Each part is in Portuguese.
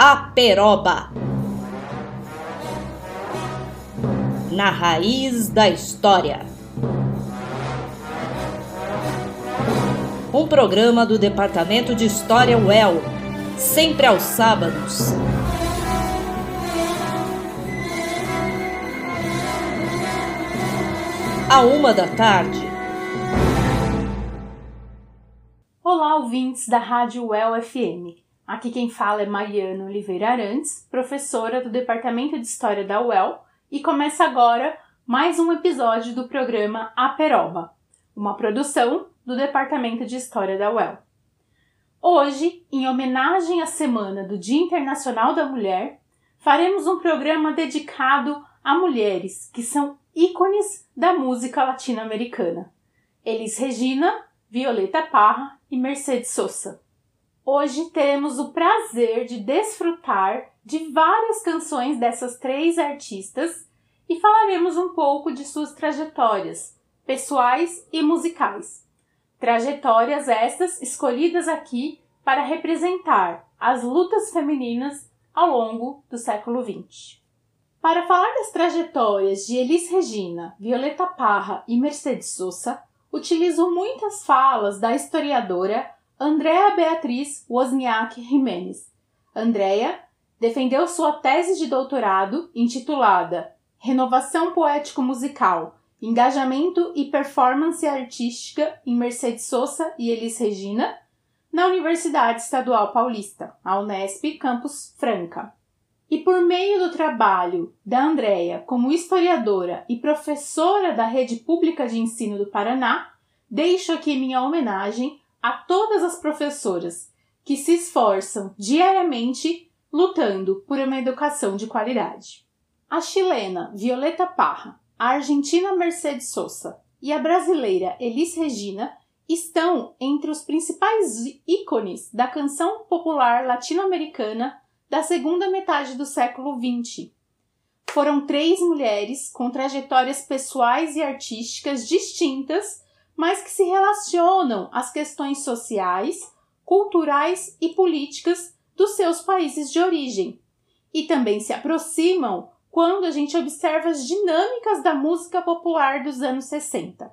Aperoba. Na raiz da história. Um programa do Departamento de História UEL, sempre aos sábados. À uma da tarde. Olá, ouvintes da Rádio UEL FM. Aqui quem fala é Mariana Oliveira Arantes, professora do Departamento de História da UEL, e começa agora mais um episódio do programa Aperoba, uma produção do Departamento de História da UEL. Hoje, em homenagem à semana do Dia Internacional da Mulher, faremos um programa dedicado a mulheres que são ícones da música latino-americana. Elis Regina, Violeta Parra e Mercedes Sosa. Hoje teremos o prazer de desfrutar de várias canções dessas três artistas e falaremos um pouco de suas trajetórias, pessoais e musicais. Trajetórias estas escolhidas aqui para representar as lutas femininas ao longo do século XX. Para falar das trajetórias de Elis Regina, Violeta Parra e Mercedes Sosa, utilizo muitas falas da historiadora Andrea Beatriz Wozniak Jimenez. Andrea defendeu sua tese de doutorado intitulada Renovação Poético-Musical, Engajamento e Performance Artística em Mercedes Sosa e Elis Regina, na Universidade Estadual Paulista, a Unesp Campus Franca. E por meio do trabalho da Andrea como historiadora e professora da Rede Pública de Ensino do Paraná, deixo aqui minha homenagem a todas as professoras que se esforçam diariamente lutando por uma educação de qualidade. A chilena Violeta Parra, a argentina Mercedes Sosa e a brasileira Elis Regina estão entre os principais ícones da canção popular latino-americana da segunda metade do século XX. Foram três mulheres com trajetórias pessoais e artísticas distintas mas que se relacionam às questões sociais, culturais e políticas dos seus países de origem, e também se aproximam quando a gente observa as dinâmicas da música popular dos anos 60.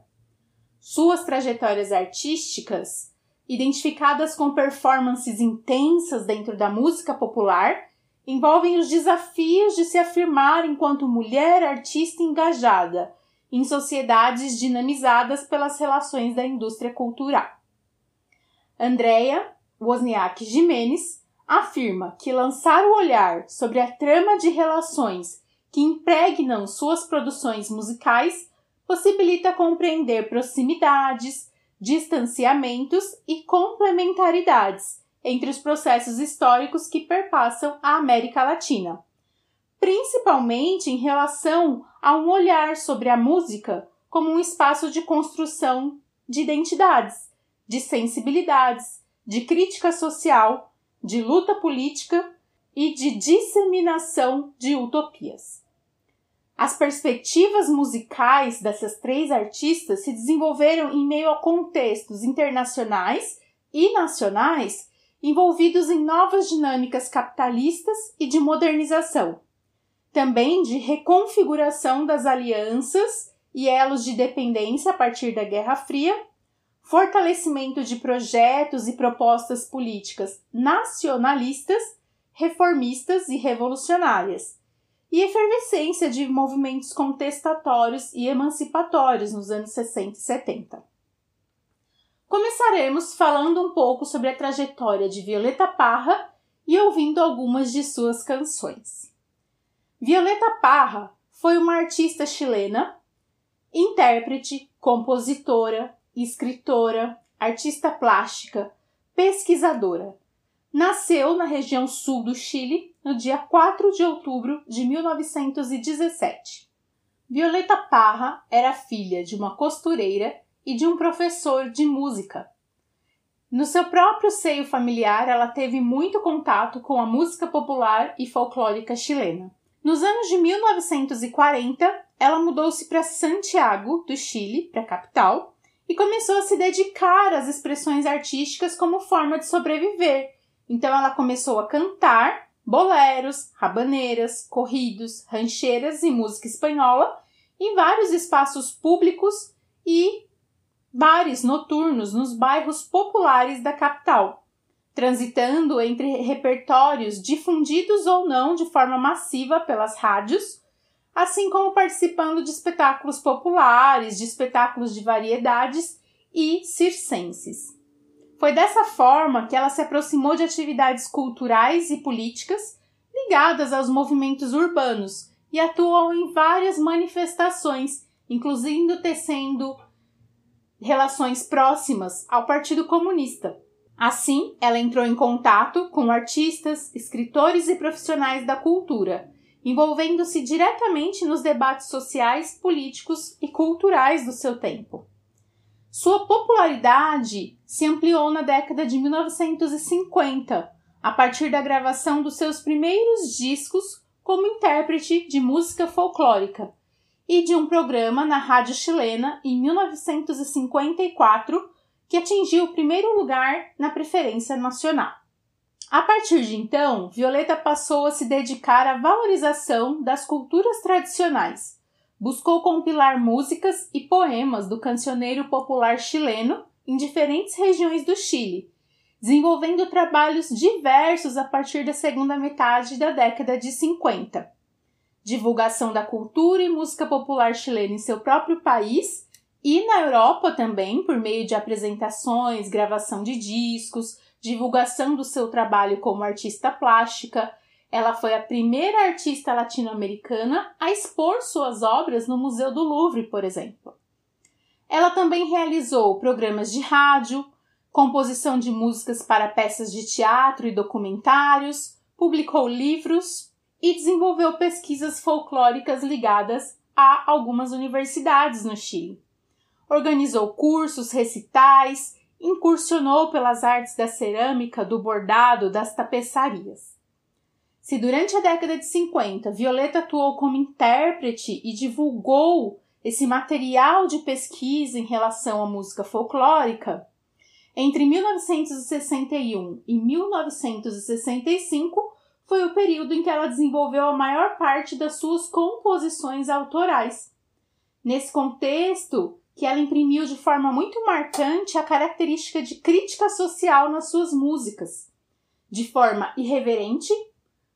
Suas trajetórias artísticas, identificadas com performances intensas dentro da música popular, envolvem os desafios de se afirmar enquanto mulher artista engajada em sociedades dinamizadas pelas relações da indústria cultural. Andrea Wozniak Jimenez afirma que lançar o olhar sobre a trama de relações que impregnam suas produções musicais possibilita compreender proximidades, distanciamentos e complementaridades entre os processos históricos que perpassam a América Latina, principalmente em relação a um olhar sobre a música como um espaço de construção de identidades, de sensibilidades, de crítica social, de luta política e de disseminação de utopias. As perspectivas musicais dessas três artistas se desenvolveram em meio a contextos internacionais e nacionais envolvidos em novas dinâmicas capitalistas e de modernização, também de reconfiguração das alianças e elos de dependência a partir da Guerra Fria, fortalecimento de projetos e propostas políticas nacionalistas, reformistas e revolucionárias, e efervescência de movimentos contestatórios e emancipatórios nos anos 60 e 70. Começaremos falando um pouco sobre a trajetória de Violeta Parra e ouvindo algumas de suas canções. Violeta Parra foi uma artista chilena, intérprete, compositora, escritora, artista plástica, pesquisadora. Nasceu na região sul do Chile no dia 4 de outubro de 1917. Violeta Parra era filha de uma costureira e de um professor de música. No seu próprio seio familiar, ela teve muito contato com a música popular e folclórica chilena. Nos anos de 1940, ela mudou-se para Santiago, do Chile, para a capital, e começou a se dedicar às expressões artísticas como forma de sobreviver. Então ela começou a cantar boleros, rabaneiras, corridos, rancheiras e música espanhola em vários espaços públicos e bares noturnos nos bairros populares da capital, transitando entre repertórios difundidos ou não de forma massiva pelas rádios, assim como participando de espetáculos populares, de espetáculos de variedades e circenses. Foi dessa forma que ela se aproximou de atividades culturais e políticas ligadas aos movimentos urbanos e atuou em várias manifestações, incluindo tecendo relações próximas ao Partido Comunista. Assim, ela entrou em contato com artistas, escritores e profissionais da cultura, envolvendo-se diretamente nos debates sociais, políticos e culturais do seu tempo. Sua popularidade se ampliou na década de 1950, a partir da gravação dos seus primeiros discos como intérprete de música folclórica, e de um programa na rádio chilena em 1954 que atingiu o primeiro lugar na preferência nacional. A partir de então, Violeta passou a se dedicar à valorização das culturas tradicionais. Buscou compilar músicas e poemas do cancioneiro popular chileno em diferentes regiões do Chile, desenvolvendo trabalhos diversos a partir da segunda metade da década de 50 divulgação da cultura e música popular chilena em seu próprio país e na Europa também, por meio de apresentações, gravação de discos, divulgação do seu trabalho como artista plástica. Ela foi a primeira artista latino-americana a expor suas obras no Museu do Louvre, por exemplo. Ela também realizou programas de rádio, composição de músicas para peças de teatro e documentários, publicou livros, e desenvolveu pesquisas folclóricas ligadas a algumas universidades no Chile. Organizou cursos, recitais, incursionou pelas artes da cerâmica, do bordado, das tapeçarias. Se durante a década de 50 Violeta atuou como intérprete e divulgou esse material de pesquisa em relação à música folclórica, entre 1961 e 1965 foi o período em que ela desenvolveu a maior parte das suas composições autorais. Nesse contexto, que ela imprimiu de forma muito marcante a característica de crítica social nas suas músicas, de forma irreverente,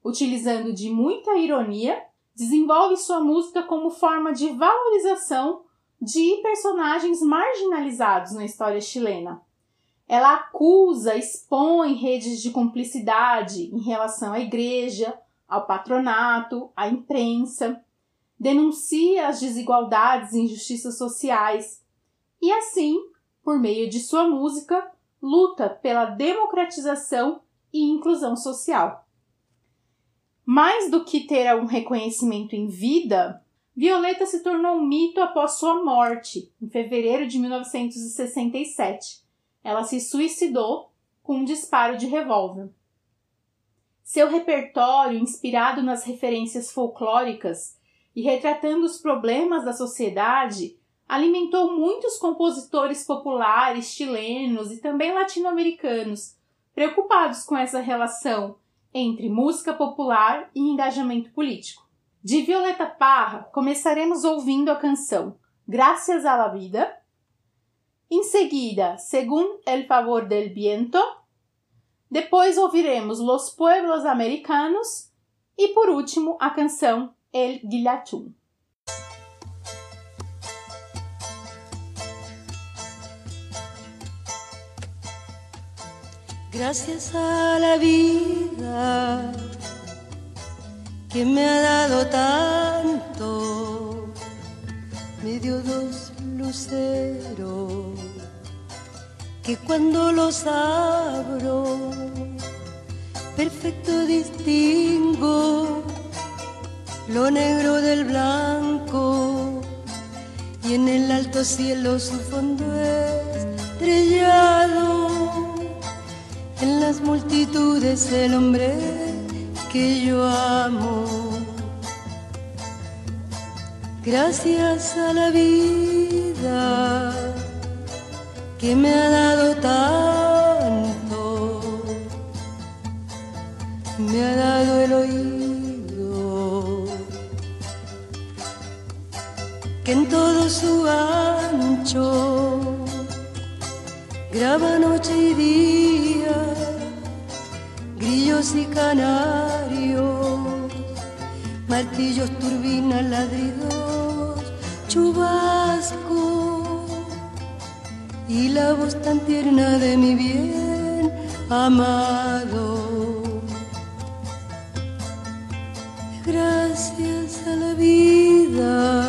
utilizando de muita ironia, desenvolve sua música como forma de valorização de personagens marginalizados na história chilena, ela acusa, expõe redes de cumplicidade em relação à igreja, ao patronato, à imprensa, denuncia as desigualdades e injustiças sociais e, assim, por meio de sua música, luta pela democratização e inclusão social. Mais do que ter um reconhecimento em vida, Violeta se tornou um mito após sua morte, em fevereiro de 1967 ela se suicidou com um disparo de revólver. Seu repertório, inspirado nas referências folclóricas e retratando os problemas da sociedade, alimentou muitos compositores populares chilenos e também latino-americanos, preocupados com essa relação entre música popular e engajamento político. De Violeta Parra, começaremos ouvindo a canção Graças a la Vida, Em seguida, según el favor del viento. Depois ouviremos Los Pueblos Americanos e por último a canção El Guillatún. Gracias a la vida que me ha dado tanto, me dio dos luceros que cuando los abro, perfecto distingo lo negro del blanco y en el alto cielo su fondo estrellado, en las multitudes el hombre que yo amo. Gracias a la vida que me ha dado tanto. me ha dado el oído, todo su ancho. Graba noche y día, grillos y canarios, martillos, turbinas, ladridos, chubasco. Y la voz tan tierna de mi bien amado. Gracias a la vida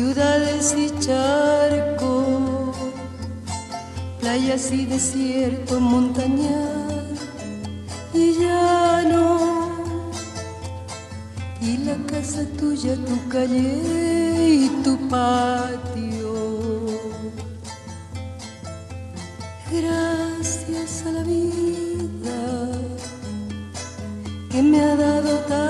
ciudades y charcos, playas y desierto, montañas y llano, y la casa tuya, tu calle y tu patio. Gracias a la vida que me ha dado tanto,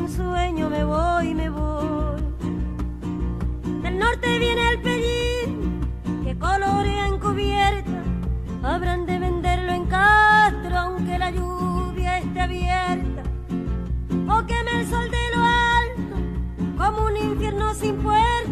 Con sueño, me voy, me voy. Del norte viene el pellín que colorea en cubierta. Habrán de venderlo en Castro aunque la lluvia esté abierta. O queme el sol de lo alto como un infierno sin puerta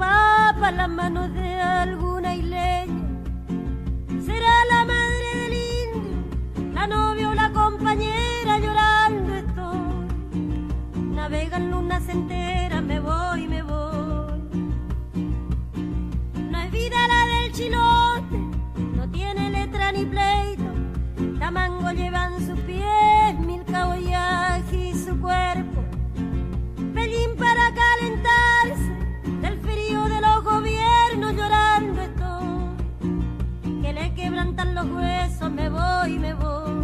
va para las manos de alguna isleña. Será la madre del indio, la novia o la compañera llorando estoy. Navegan lunas enteras me voy, me voy.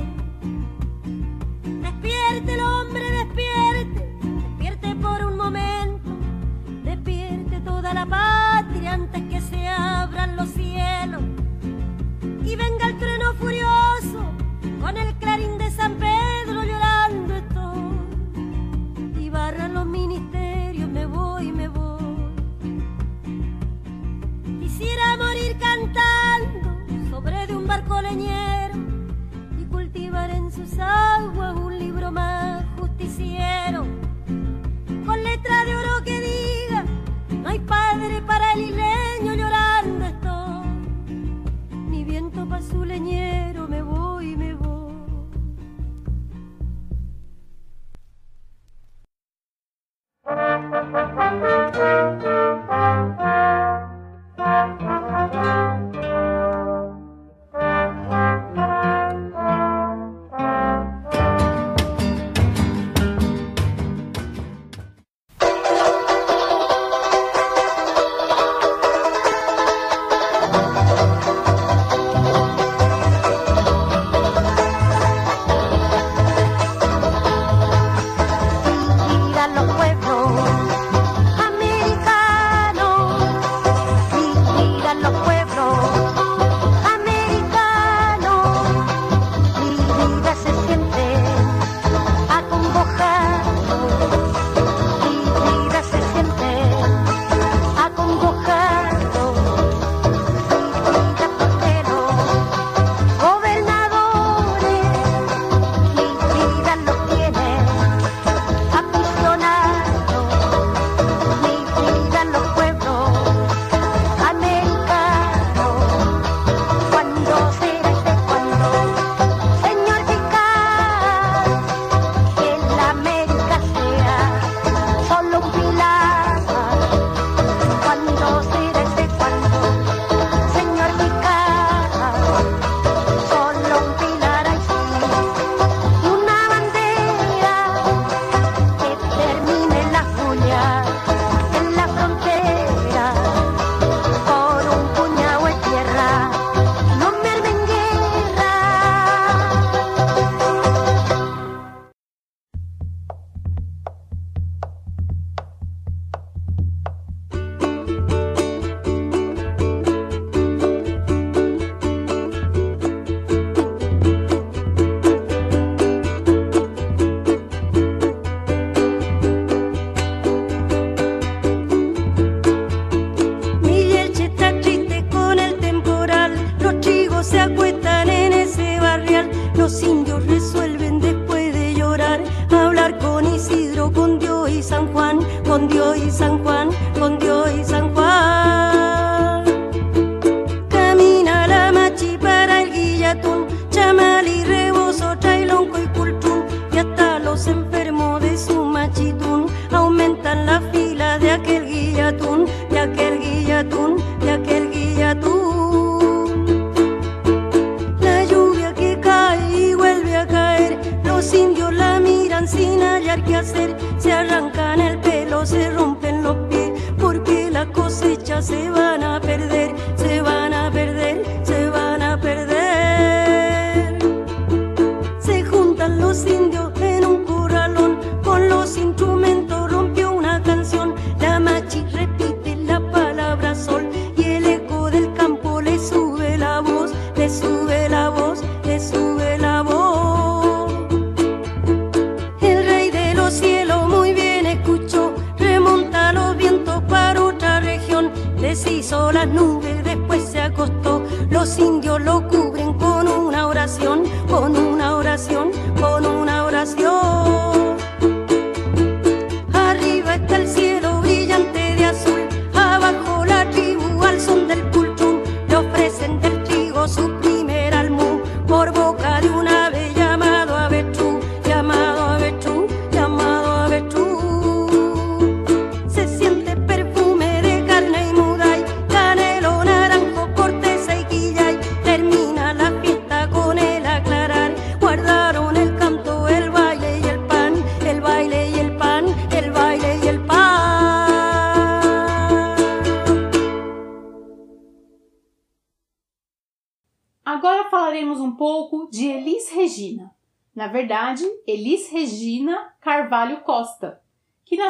So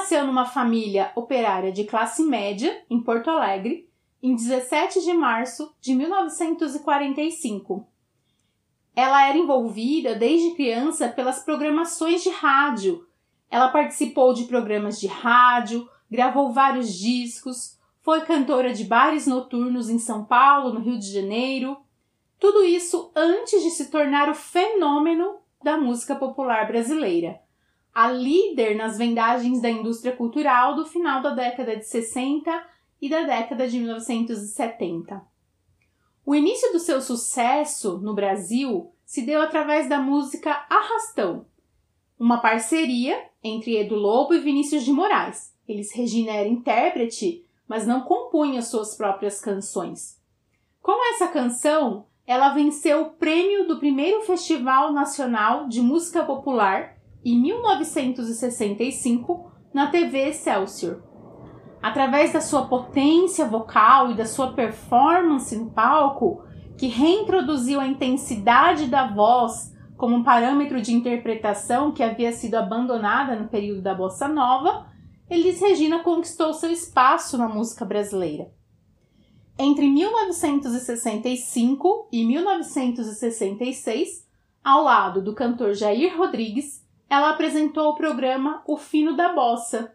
nasceu numa família operária de classe média em Porto Alegre em 17 de março de 1945. Ela era envolvida desde criança pelas programações de rádio. Ela participou de programas de rádio, gravou vários discos, foi cantora de bares noturnos em São Paulo, no Rio de Janeiro. Tudo isso antes de se tornar o fenômeno da música popular brasileira. A líder nas vendagens da indústria cultural do final da década de 60 e da década de 1970. O início do seu sucesso no Brasil se deu através da música Arrastão, uma parceria entre Edu Lobo e Vinícius de Moraes. Eles Regina era intérprete, mas não compunha suas próprias canções. Com essa canção, ela venceu o prêmio do primeiro Festival Nacional de Música Popular em 1965 na TV Excelsior. Através da sua potência vocal e da sua performance no palco, que reintroduziu a intensidade da voz como um parâmetro de interpretação que havia sido abandonada no período da bossa nova, Elis Regina conquistou seu espaço na música brasileira. Entre 1965 e 1966, ao lado do cantor Jair Rodrigues, ela apresentou o programa O Fino da Bossa,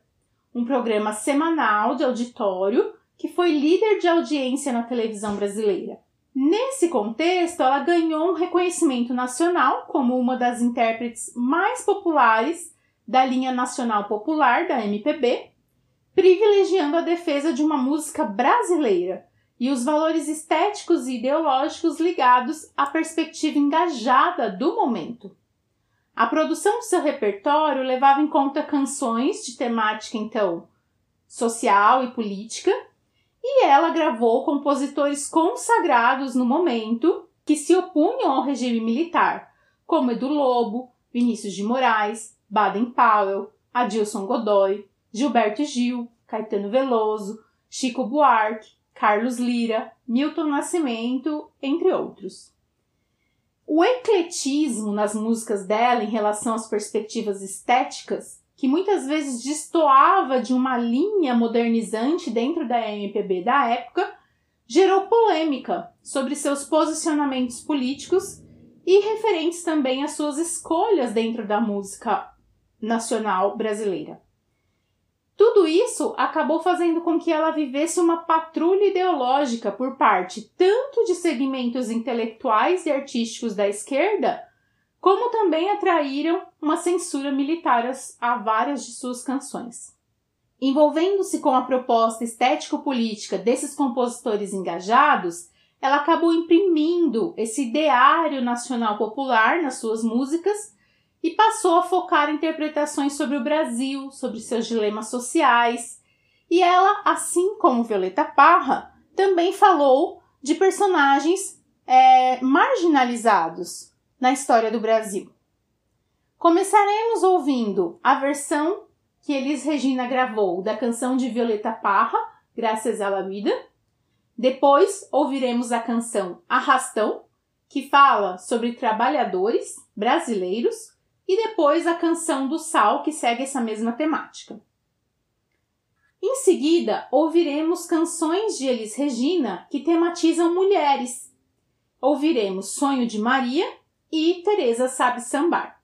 um programa semanal de auditório que foi líder de audiência na televisão brasileira. Nesse contexto, ela ganhou um reconhecimento nacional como uma das intérpretes mais populares da linha nacional popular da MPB, privilegiando a defesa de uma música brasileira e os valores estéticos e ideológicos ligados à perspectiva engajada do momento. A produção do seu repertório levava em conta canções de temática então social e política, e ela gravou compositores consagrados no momento que se opunham ao regime militar, como Edu Lobo, Vinícius de Moraes, Baden Powell, Adilson Godoy, Gilberto Gil, Caetano Veloso, Chico Buarque, Carlos Lira, Milton Nascimento, entre outros. O ecletismo nas músicas dela em relação às perspectivas estéticas, que muitas vezes destoava de uma linha modernizante dentro da MPB da época, gerou polêmica sobre seus posicionamentos políticos e referentes também às suas escolhas dentro da música nacional brasileira. Tudo isso acabou fazendo com que ela vivesse uma patrulha ideológica por parte tanto de segmentos intelectuais e artísticos da esquerda, como também atraíram uma censura militar a várias de suas canções. Envolvendo-se com a proposta estético-política desses compositores engajados, ela acabou imprimindo esse ideário nacional popular nas suas músicas e passou a focar interpretações sobre o Brasil, sobre seus dilemas sociais. E ela, assim como Violeta Parra, também falou de personagens é, marginalizados na história do Brasil. Começaremos ouvindo a versão que Elis Regina gravou da canção de Violeta Parra, Graças à la Vida. Depois ouviremos a canção Arrastão, que fala sobre trabalhadores brasileiros e depois a canção do Sal, que segue essa mesma temática. Em seguida, ouviremos canções de Elis Regina que tematizam mulheres. Ouviremos Sonho de Maria e Teresa Sabe Sambar.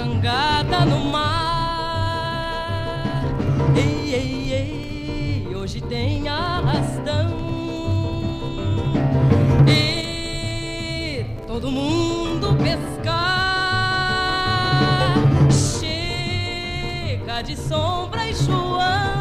jangada no mar. Ei, ei, ei, hoje tem arrastão. E todo mundo pescar. Chega de sombra e João.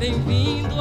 bem-vindo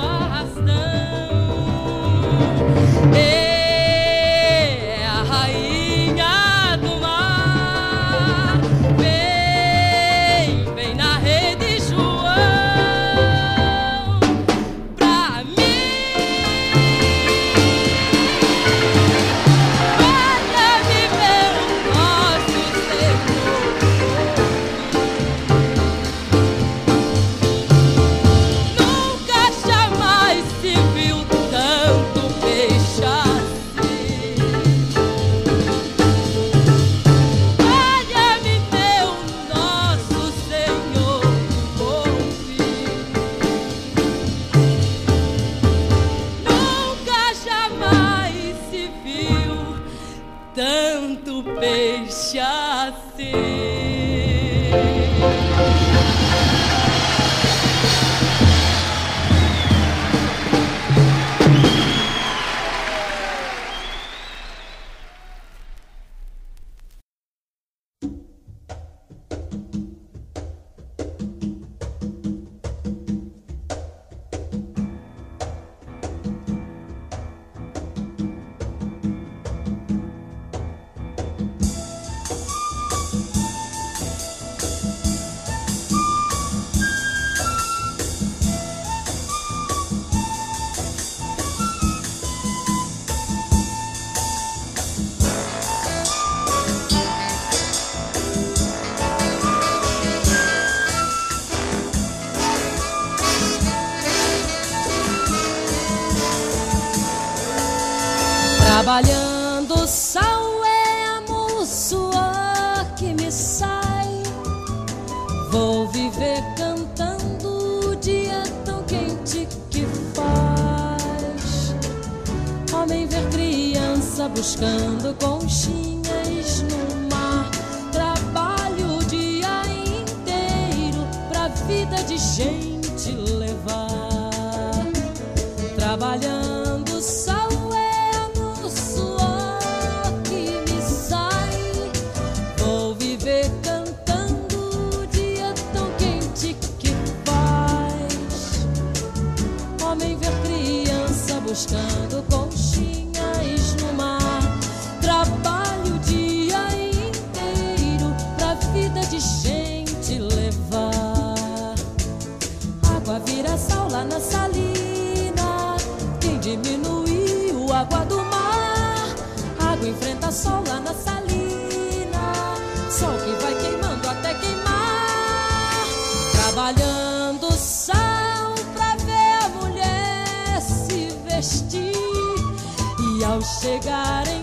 buscando E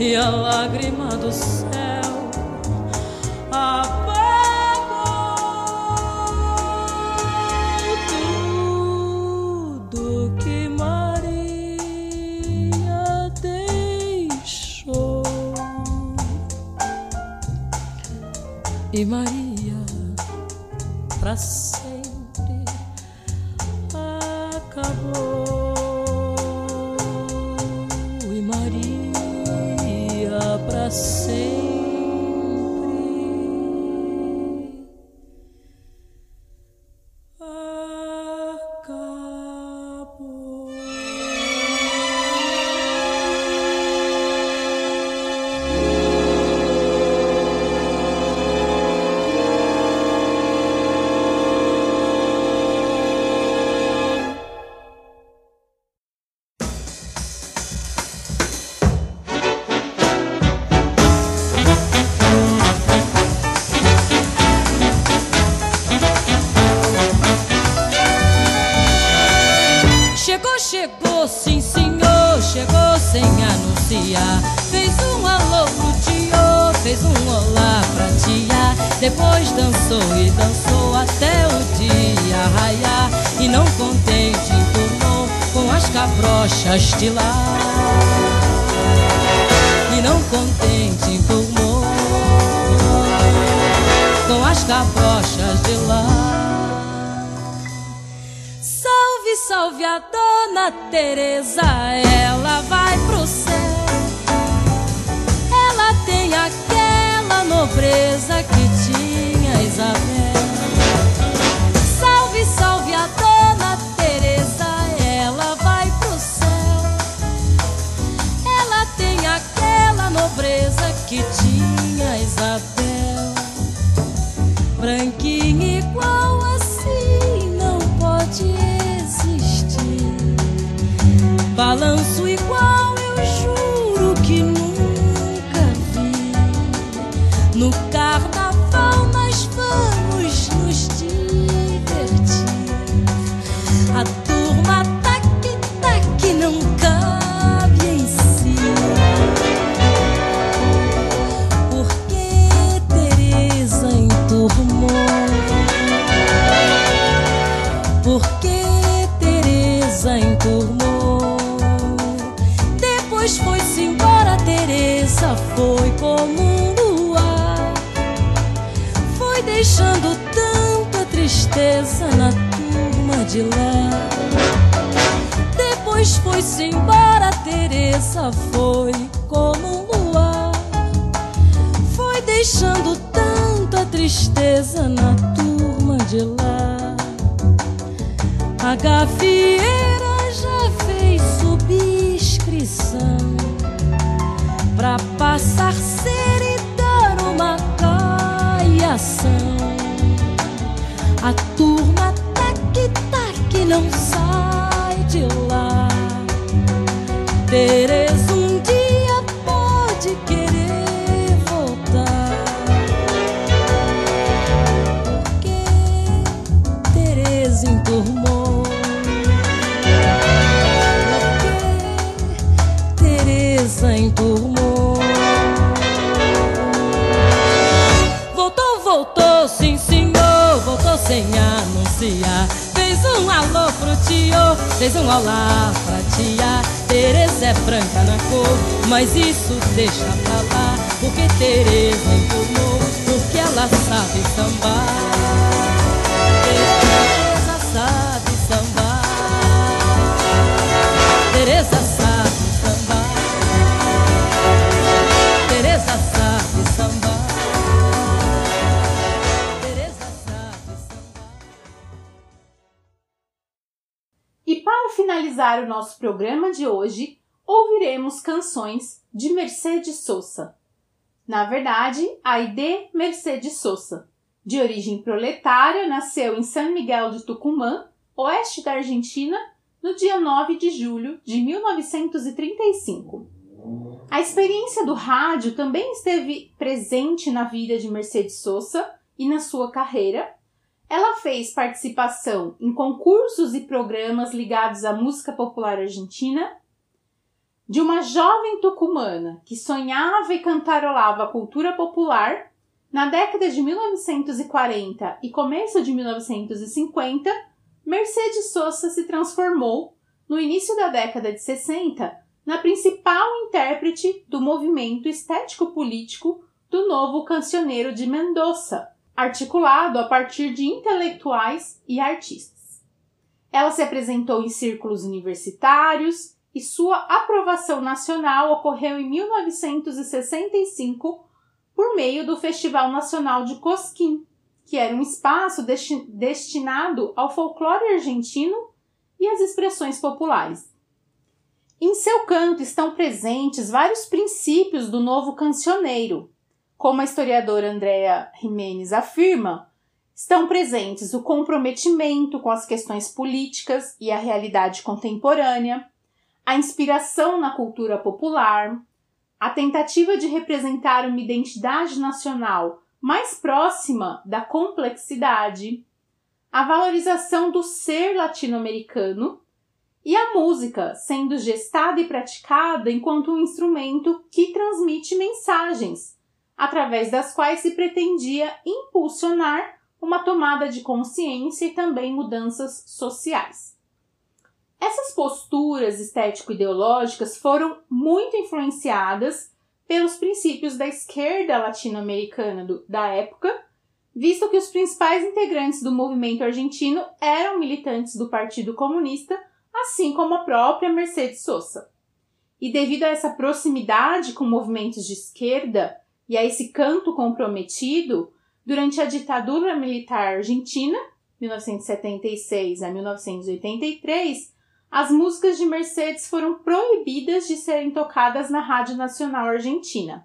e a lágrima do sol. Voltou sim senhor, voltou sem anunciar. Fez um alô pro tio, fez um olá pra tia. Tereza é branca na cor, mas isso deixa pra lá. Porque Tereza informou, porque ela sabe sambar. Tereza sabe Para o nosso programa de hoje, ouviremos canções de Mercedes Sosa. Na verdade, Aide Mercedes Sosa, de origem proletária, nasceu em San Miguel de Tucumã, oeste da Argentina, no dia 9 de julho de 1935. A experiência do rádio também esteve presente na vida de Mercedes Sosa e na sua carreira, ela fez participação em concursos e programas ligados à música popular argentina. De uma jovem tucumana que sonhava e cantarolava a cultura popular, na década de 1940 e começo de 1950, Mercedes Sosa se transformou, no início da década de 60, na principal intérprete do movimento estético-político do novo cancioneiro de Mendoza, articulado a partir de intelectuais e artistas. Ela se apresentou em círculos universitários e sua aprovação nacional ocorreu em 1965 por meio do Festival Nacional de Cosquín, que era um espaço desti destinado ao folclore argentino e às expressões populares. Em seu canto estão presentes vários princípios do novo cancioneiro. Como a historiadora Andrea Jimenez afirma, estão presentes o comprometimento com as questões políticas e a realidade contemporânea, a inspiração na cultura popular, a tentativa de representar uma identidade nacional mais próxima da complexidade, a valorização do ser latino-americano e a música sendo gestada e praticada enquanto um instrumento que transmite mensagens, através das quais se pretendia impulsionar uma tomada de consciência e também mudanças sociais. Essas posturas estético-ideológicas foram muito influenciadas pelos princípios da esquerda latino-americana da época, visto que os principais integrantes do movimento argentino eram militantes do Partido Comunista, assim como a própria Mercedes Sosa. E devido a essa proximidade com movimentos de esquerda e a esse canto comprometido, durante a ditadura militar argentina, 1976 a 1983, as músicas de Mercedes foram proibidas de serem tocadas na Rádio Nacional Argentina.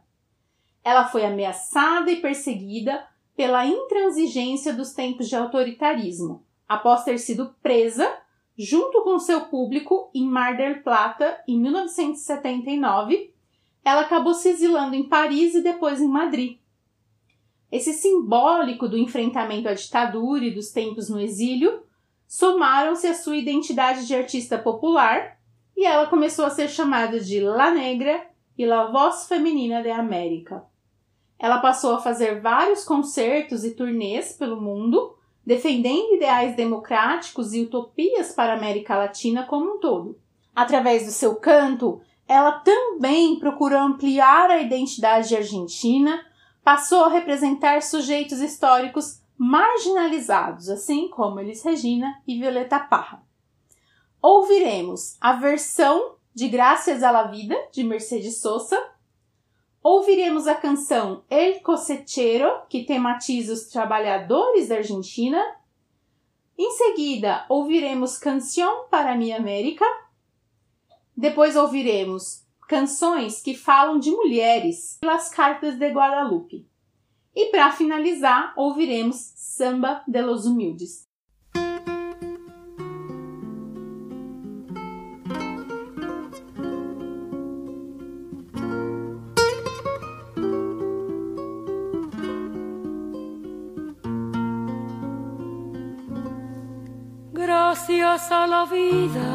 Ela foi ameaçada e perseguida pela intransigência dos tempos de autoritarismo, após ter sido presa junto com seu público em Mar del Plata em 1979. Ela acabou se exilando em Paris e depois em Madrid. Esse simbólico do enfrentamento à ditadura e dos tempos no exílio somaram-se à sua identidade de artista popular e ela começou a ser chamada de La Negra e La Voz Feminina de América. Ela passou a fazer vários concertos e turnês pelo mundo, defendendo ideais democráticos e utopias para a América Latina como um todo. Através do seu canto, ela também procurou ampliar a identidade argentina, passou a representar sujeitos históricos marginalizados, assim como Elis Regina e Violeta Parra. Ouviremos a versão de Graças à la Vida, de Mercedes Sosa. Ouviremos a canção El Cosechero, que tematiza os trabalhadores da Argentina. Em seguida, ouviremos Canção para Mi América. Depois ouviremos canções que falam de mulheres, Las Cartas de Guadalupe. E para finalizar, ouviremos Samba de los Humildes. Gracias a la vida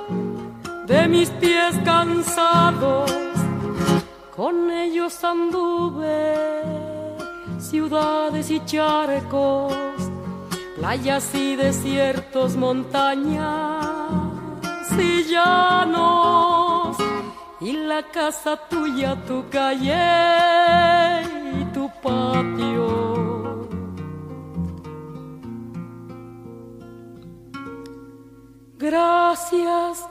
de mis pies cansados, con ellos anduve ciudades y charcos, playas y desiertos, montañas y llanos, y la casa tuya, tu calle y tu patio. Gracias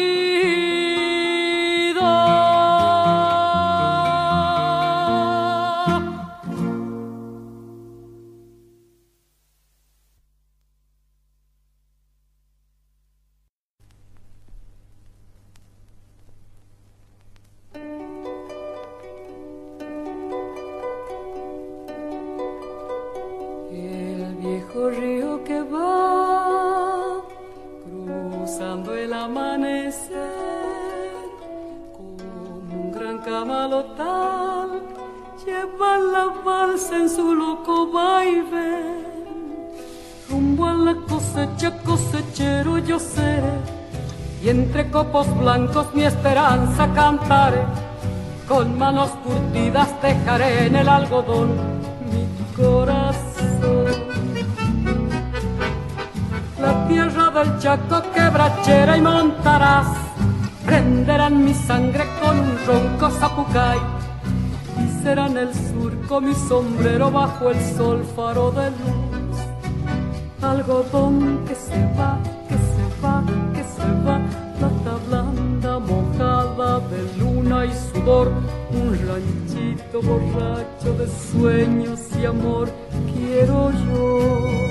En su loco vaivén. Rumbo a la cosecha, cosechero yo seré, y entre copos blancos mi esperanza cantaré. Con manos curtidas dejaré en el algodón mi corazón. La tierra del Chaco quebrachera y montarás, prenderán mi sangre con un ronco zapucay será en el surco mi sombrero bajo el sol faro de luz. Algodón que se va, que se va, que se va, plata blanda mojada de luna y sudor, un ranchito borracho de sueños y amor quiero yo.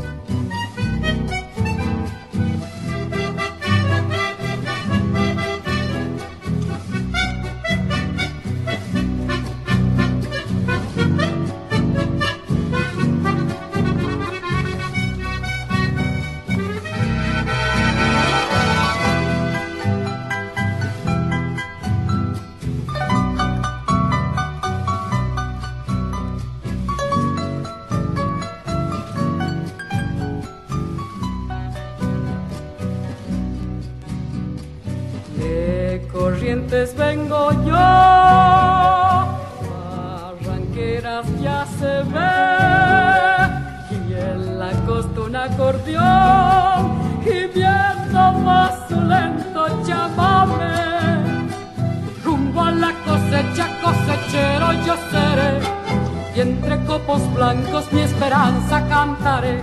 Cantaré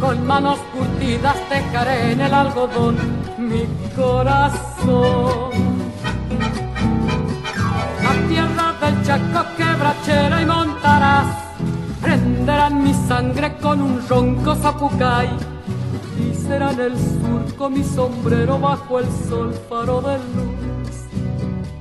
con manos curtidas dejaré en el algodón mi corazón. La tierra del Chaco quebrachera y montarás, prenderán mi sangre con un ronco zapucay y será en el surco mi sombrero bajo el sol faro de luz.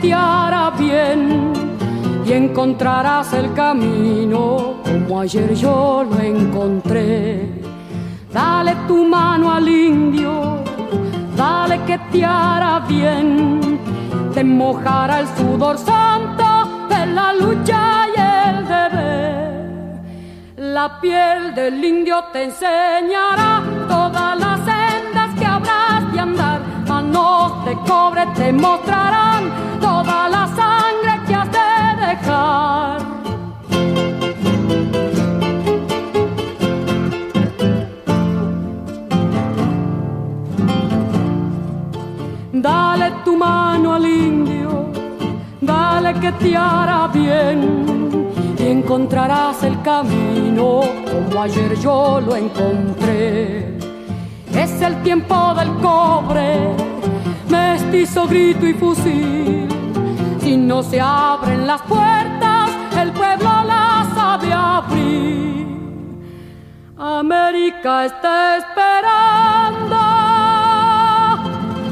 te hará bien y encontrarás el camino como ayer yo lo encontré. Dale tu mano al indio, dale que te hará bien, te mojará el sudor santo de la lucha y el deber. La piel del indio te enseñará todas las sendas que habrás de andar. Manos de cobre te mostrarán toda la sangre que has de dejar. Dale tu mano al indio, dale que te hará bien y encontrarás el camino como ayer yo lo encontré. Es el tiempo del cobre, mestizo, grito y fusil. Si no se abren las puertas, el pueblo las sabe abrir. América está esperando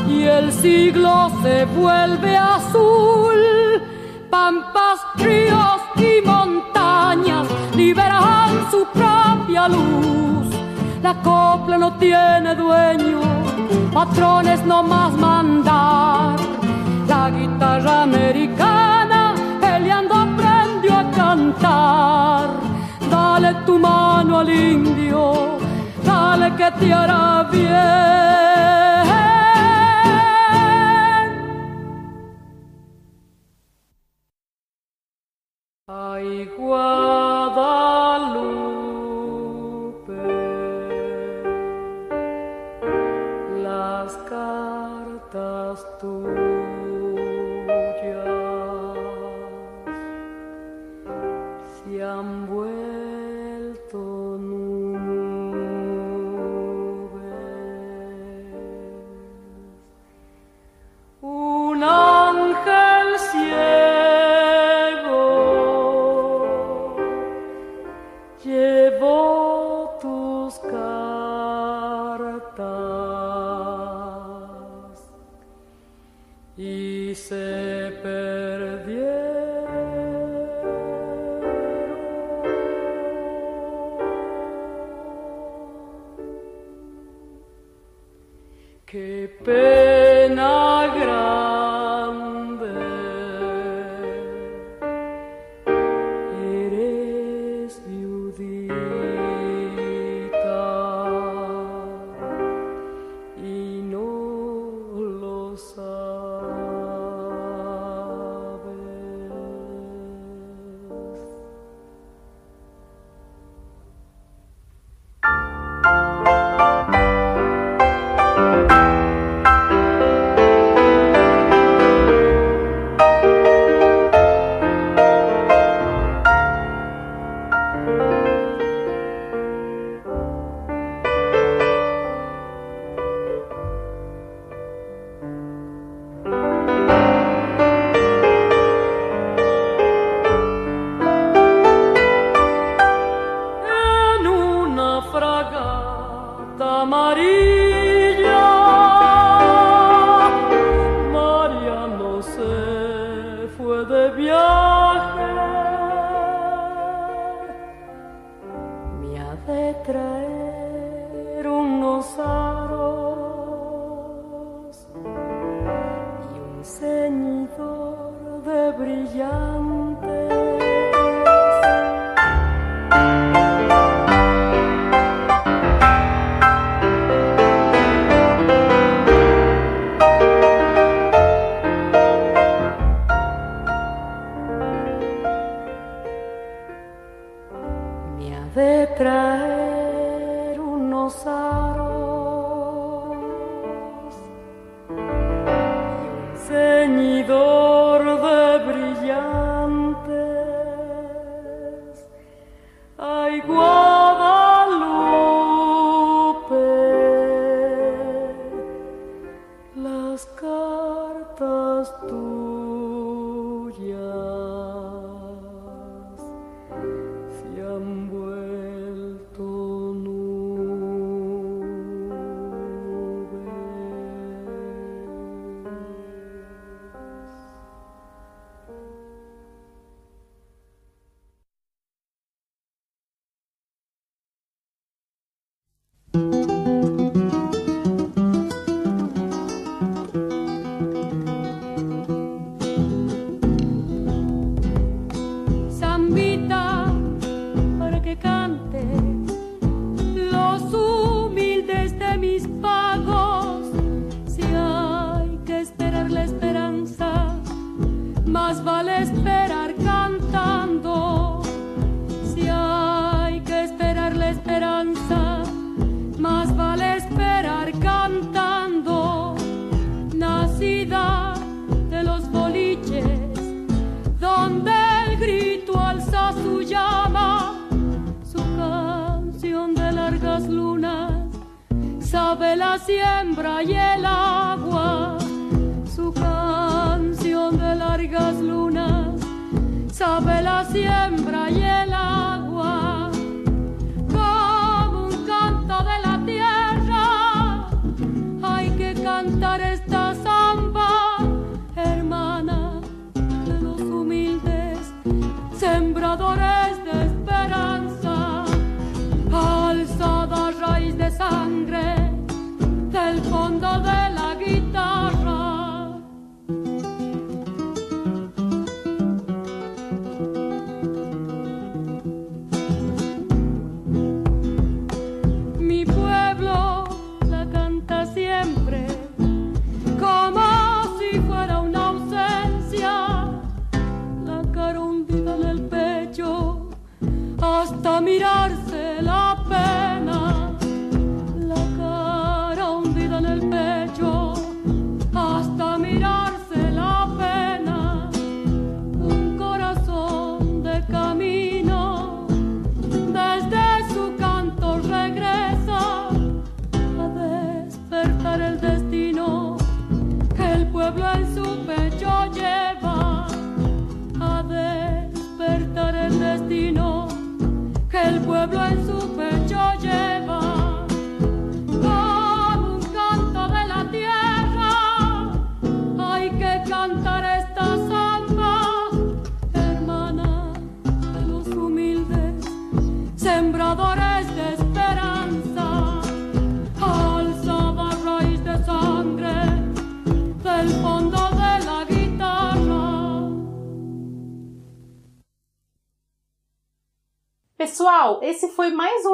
y el siglo se vuelve azul. Pampas, ríos y montañas liberan su propia luz. La copla no tiene dueño, patrones no más mandar. La guitarra americana peleando aprendió a cantar. Dale tu mano al indio, dale que te hará bien. Ay, cartas Qué pena grande.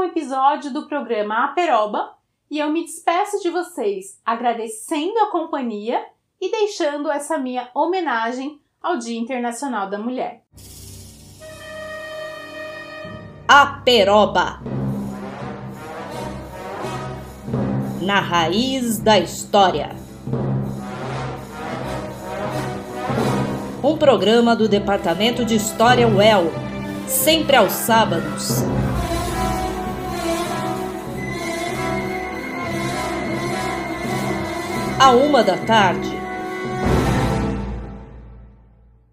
Episódio do programa Aperoba e eu me despeço de vocês agradecendo a companhia e deixando essa minha homenagem ao Dia Internacional da Mulher. Aperoba Na raiz da história. Um programa do Departamento de História UEL sempre aos sábados. À uma da tarde.